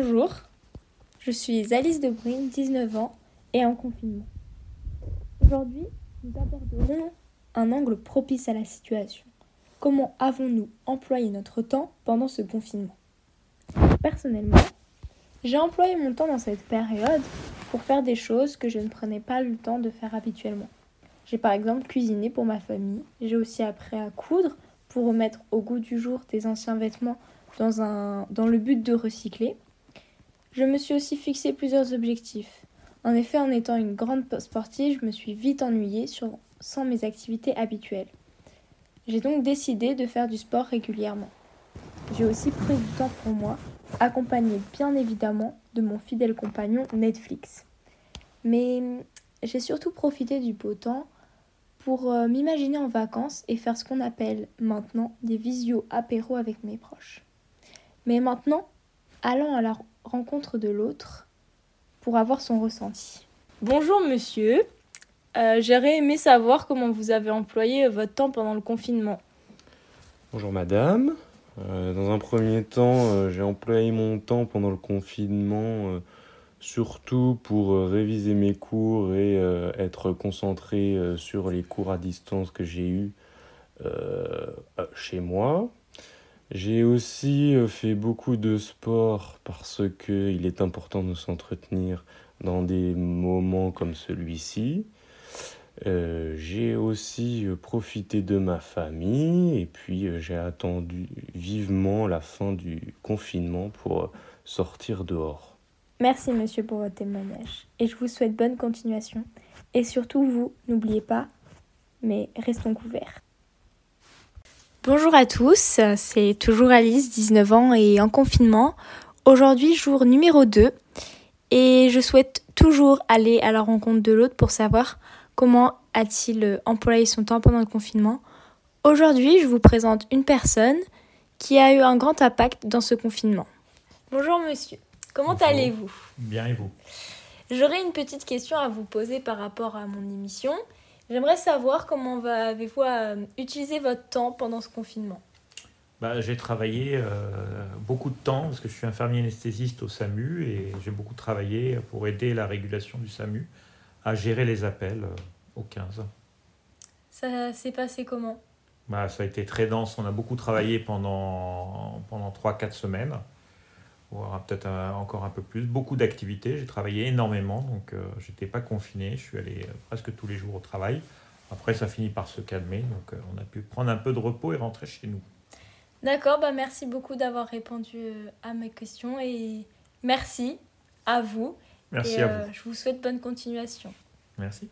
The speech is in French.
Bonjour, je suis Alice Debrune, 19 ans et en confinement. Aujourd'hui, nous aborderons un angle propice à la situation. Comment avons-nous employé notre temps pendant ce confinement? Personnellement, j'ai employé mon temps dans cette période pour faire des choses que je ne prenais pas le temps de faire habituellement. J'ai par exemple cuisiné pour ma famille, j'ai aussi appris à coudre pour remettre au goût du jour des anciens vêtements dans, le but de recycler. Je me suis aussi fixé plusieurs objectifs. En effet, en étant une grande sportive, je me suis vite ennuyée sans mes activités habituelles. J'ai donc décidé de faire du sport régulièrement. J'ai aussi pris du temps pour moi, accompagné bien évidemment de mon fidèle compagnon Netflix. Mais j'ai surtout profité du beau temps pour euh, m'imaginer en vacances et faire ce qu'on appelle maintenant des visio apéro avec mes proches. Mais maintenant, allons à la rencontre de l'autre pour avoir son ressenti. Bonjour monsieur, euh, j'aurais aimé savoir comment vous avez employé votre temps pendant le confinement. Bonjour madame, euh, dans un premier temps, euh, j'ai employé mon temps pendant le confinement surtout pour réviser mes cours et être concentré sur les cours à distance que j'ai eus chez moi. J'ai aussi euh, fait beaucoup de sport parce qu'il est important de s'entretenir dans des moments comme celui-ci. Euh, j'ai aussi euh, profité de ma famille et puis j'ai attendu vivement la fin du confinement pour sortir dehors. Merci monsieur pour votre témoignage et je vous souhaite bonne continuation. Et surtout vous, n'oubliez pas, mais restons couverts. Bonjour à tous, c'est toujours Alice, 19 ans et en confinement. Aujourd'hui, jour numéro 2 et je souhaite toujours aller à la rencontre de l'autre pour savoir comment a-t-il employé son temps pendant le confinement. Aujourd'hui, je vous présente une personne qui a eu un grand impact dans ce confinement. Bonjour monsieur, comment allez-vous? Bien et vous? J'aurais une petite question à vous poser par rapport à mon émission. J'aimerais savoir comment avez-vous euh, utilisé votre temps pendant ce confinement? Bah, J'ai travaillé euh, beaucoup de temps parce que je suis infirmier anesthésiste au SAMU et j'ai beaucoup travaillé pour aider la régulation du SAMU à gérer les appels euh, au 15. Ça s'est passé comment? Bah, Ça a été très dense. On a beaucoup travaillé pendant, pendant 3-4 semaines voire peut-être encore un peu plus. Beaucoup d'activités, j'ai travaillé énormément, donc euh, j'étais pas confiné, je suis allé euh, presque tous les jours au travail. Après, ça finit par se calmer, donc euh, on a pu prendre un peu de repos et rentrer chez nous. D'accord, bah merci beaucoup d'avoir répondu à mes questions et merci à vous. Merci à vous. Je vous souhaite bonne continuation. Merci.